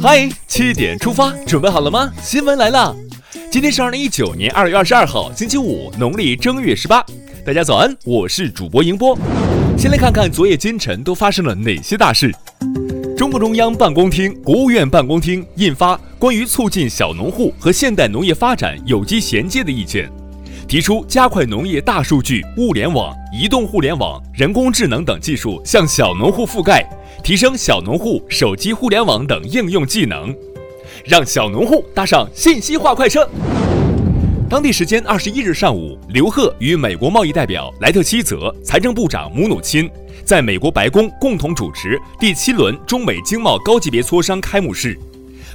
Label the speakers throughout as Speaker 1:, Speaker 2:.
Speaker 1: 嗨，七点出发，准备好了吗？新闻来了，今天是二零一九年二月二十二号，星期五，农历正月十八。大家早安，我是主播迎波。先来看看昨夜今晨都发生了哪些大事。中共中央办公厅、国务院办公厅印发《关于促进小农户和现代农业发展有机衔接的意见》，提出加快农业大数据、物联网、移动互联网、人工智能等技术向小农户覆盖。提升小农户手机互联网等应用技能，让小农户搭上信息化快车。当地时间二十一日上午，刘鹤与美国贸易代表莱特希泽、财政部长姆努钦在美国白宫共同主持第七轮中美经贸高级别磋商开幕式。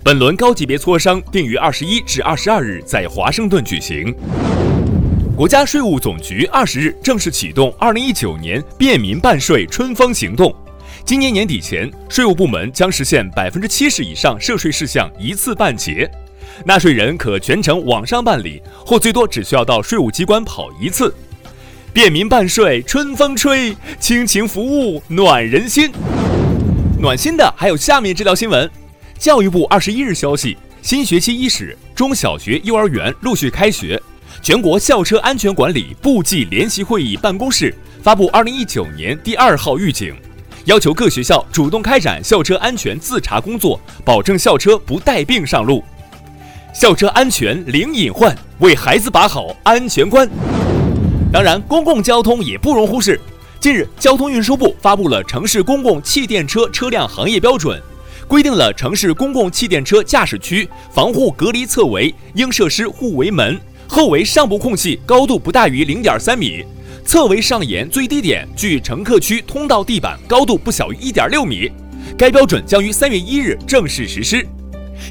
Speaker 1: 本轮高级别磋商定于二十一至二十二日在华盛顿举行。国家税务总局二十日正式启动二零一九年便民办税春风行动。今年年底前，税务部门将实现百分之七十以上涉税事项一次办结，纳税人可全程网上办理，或最多只需要到税务机关跑一次。便民办税，春风吹，亲情服务暖人心。暖心的还有下面这条新闻：教育部二十一日消息，新学期伊始，中小学、幼儿园陆续开学。全国校车安全管理部际联席会议办公室发布二零一九年第二号预警。要求各学校主动开展校车安全自查工作，保证校车不带病上路。校车安全零隐患，为孩子把好安全关。当然，公共交通也不容忽视。近日，交通运输部发布了《城市公共汽电车车辆行业标准》，规定了城市公共汽电车驾驶区防护隔离侧围应设施护围门，后围上部空隙高度不大于零点三米。侧围上沿最低点距乘客区通道地板高度不小于一点六米，该标准将于三月一日正式实施。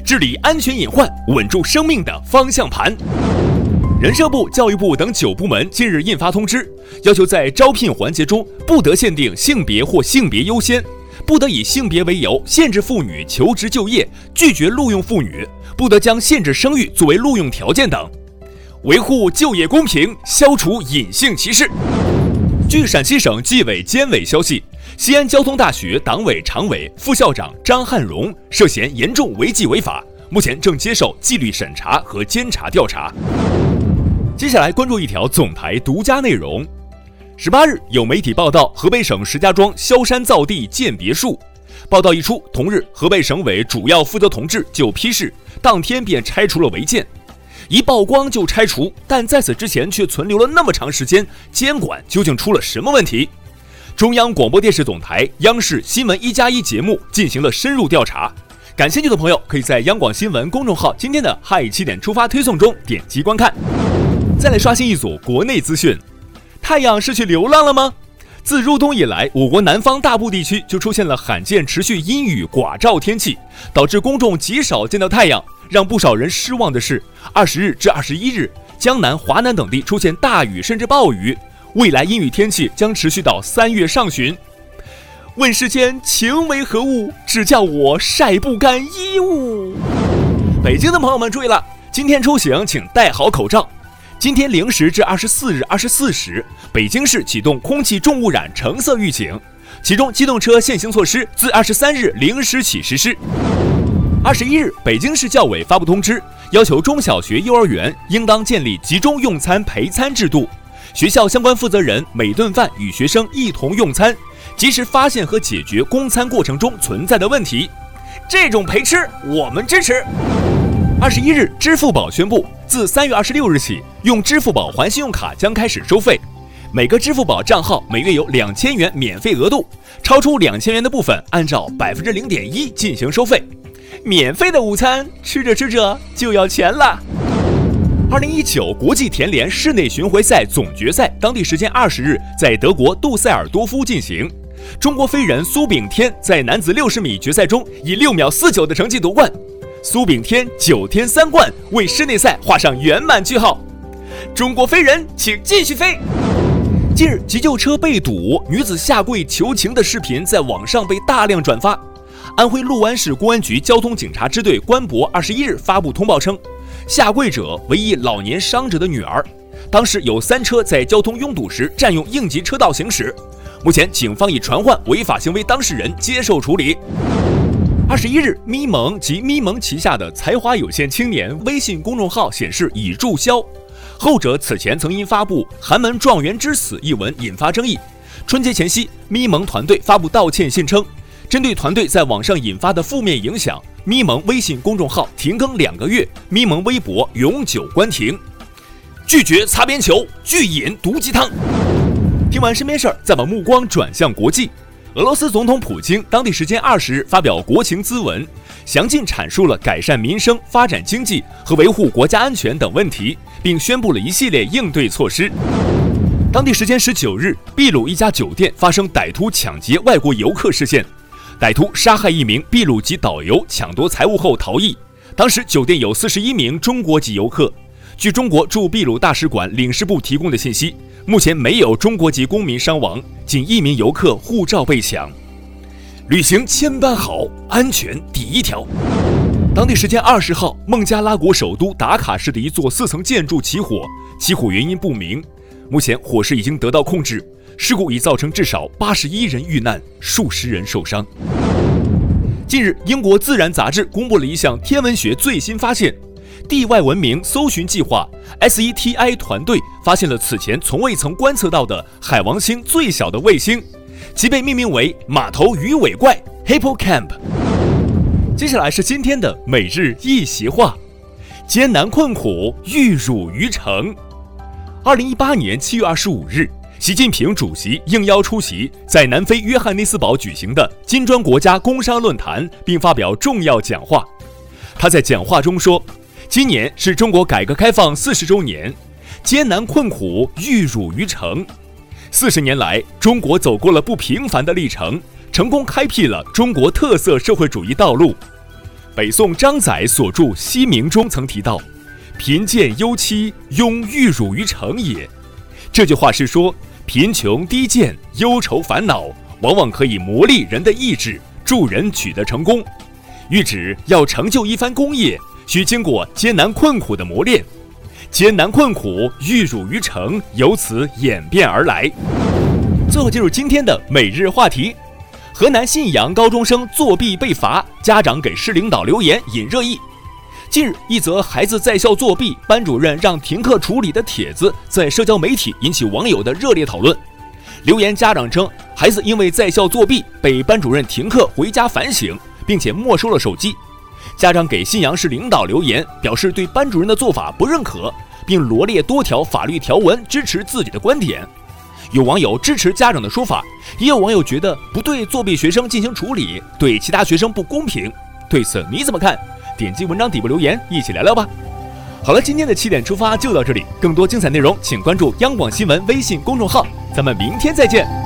Speaker 1: 治理安全隐患，稳住生命的方向盘。人社部、教育部等九部门近日印发通知，要求在招聘环节中不得限定性别或性别优先，不得以性别为由限制妇女求职就业，拒绝录用妇女，不得将限制生育作为录用条件等。维护就业公平，消除隐性歧视。据陕西省纪委监委消息，西安交通大学党委常委、副校长张汉荣涉嫌严重违纪违法，目前正接受纪律审查和监察调查。接下来关注一条总台独家内容。十八日，有媒体报道河北省石家庄萧山造地建别墅，报道一出，同日河北省委主要负责同志就批示，当天便拆除了违建。一曝光就拆除，但在此之前却存留了那么长时间，监管究竟出了什么问题？中央广播电视总台央视新闻一加一节目进行了深入调查，感兴趣的朋友可以在央广新闻公众号今天的嗨七点出发推送中点击观看。再来刷新一组国内资讯：太阳是去流浪了吗？自入冬以来，我国南方大部地区就出现了罕见持续阴雨寡照天气，导致公众极少见到太阳。让不少人失望的是，二十日至二十一日，江南、华南等地出现大雨甚至暴雨，未来阴雨天气将持续到三月上旬。问世间情为何物，只叫我晒不干衣物。北京的朋友们注意了，今天出行请戴好口罩。今天零时至二十四日二十四时，北京市启动空气重污染橙色预警，其中机动车限行措施自二十三日零时起实施。二十一日，北京市教委发布通知，要求中小学、幼儿园应当建立集中用餐陪餐制度，学校相关负责人每顿饭与学生一同用餐，及时发现和解决供餐过程中存在的问题。这种陪吃，我们支持。二十一日，支付宝宣布，自三月二十六日起，用支付宝还信用卡将开始收费，每个支付宝账号每月有两千元免费额度，超出两千元的部分，按照百分之零点一进行收费。免费的午餐吃着吃着就要钱了。二零一九国际田联室内巡回赛总决赛当地时间二十日在德国杜塞尔多夫进行，中国飞人苏炳添在男子六十米决赛中以六秒四九的成绩夺冠，苏炳添九天三冠为室内赛画上圆满句号。中国飞人，请继续飞。近日，急救车被堵，女子下跪求情的视频在网上被大量转发。安徽六安市公安局交通警察支队官博二十一日发布通报称，下跪者为一老年伤者的女儿。当时有三车在交通拥堵时占用应急车道行驶。目前，警方已传唤违法行为当事人接受处理。二十一日，咪蒙及咪蒙旗下的才华有限青年微信公众号显示已注销。后者此前曾因发布“寒门状元之死”一文引发争议。春节前夕，咪蒙团队发布道歉信称，针对团队在网上引发的负面影响，咪蒙微信公众号停更两个月，咪蒙微博永久关停。拒绝擦边球，拒饮毒鸡汤。听完身边事儿，再把目光转向国际。俄罗斯总统普京当地时间二十日发表国情咨文，详尽阐述了改善民生、发展经济和维护国家安全等问题，并宣布了一系列应对措施。当地时间十九日，秘鲁一家酒店发生歹徒抢劫外国游客事件，歹徒杀害一名秘鲁籍导游，抢夺财物后逃逸。当时酒店有四十一名中国籍游客。据中国驻秘鲁大使馆领事部提供的信息。目前没有中国籍公民伤亡，仅一名游客护照被抢。旅行千般好，安全第一条。当地时间二十号，孟加拉国首都达卡市的一座四层建筑起火，起火原因不明。目前火势已经得到控制，事故已造成至少八十一人遇难，数十人受伤。近日，英国《自然》杂志公布了一项天文学最新发现。地外文明搜寻计划 （SETI） 团队发现了此前从未曾观测到的海王星最小的卫星，其被命名为马头鱼尾怪 （Hippocamp）。接下来是今天的每日一席话：艰难困苦，玉汝于成。二零一八年七月二十五日，习近平主席应邀出席在南非约翰内斯堡举行的金砖国家工商论坛，并发表重要讲话。他在讲话中说。今年是中国改革开放四十周年，艰难困苦玉汝于成。四十年来，中国走过了不平凡的历程，成功开辟了中国特色社会主义道路。北宋张载所著《西明》中曾提到：“贫贱忧戚，庸玉汝于成也。”这句话是说，贫穷低贱、忧愁烦恼，往往可以磨砺人的意志，助人取得成功。欲指要成就一番功业。需经过艰难困苦的磨练，艰难困苦玉汝于成，由此演变而来。最后进入今天的每日话题：河南信阳高中生作弊被罚，家长给市领导留言引热议。近日，一则孩子在校作弊，班主任让停课处理的帖子在社交媒体引起网友的热烈讨论。留言家长称，孩子因为在校作弊被班主任停课回家反省，并且没收了手机。家长给信阳市领导留言，表示对班主任的做法不认可，并罗列多条法律条文支持自己的观点。有网友支持家长的说法，也有网友觉得不对作弊学生进行处理，对其他学生不公平。对此你怎么看？点击文章底部留言，一起聊聊吧。好了，今天的七点出发就到这里，更多精彩内容请关注央广新闻微信公众号，咱们明天再见。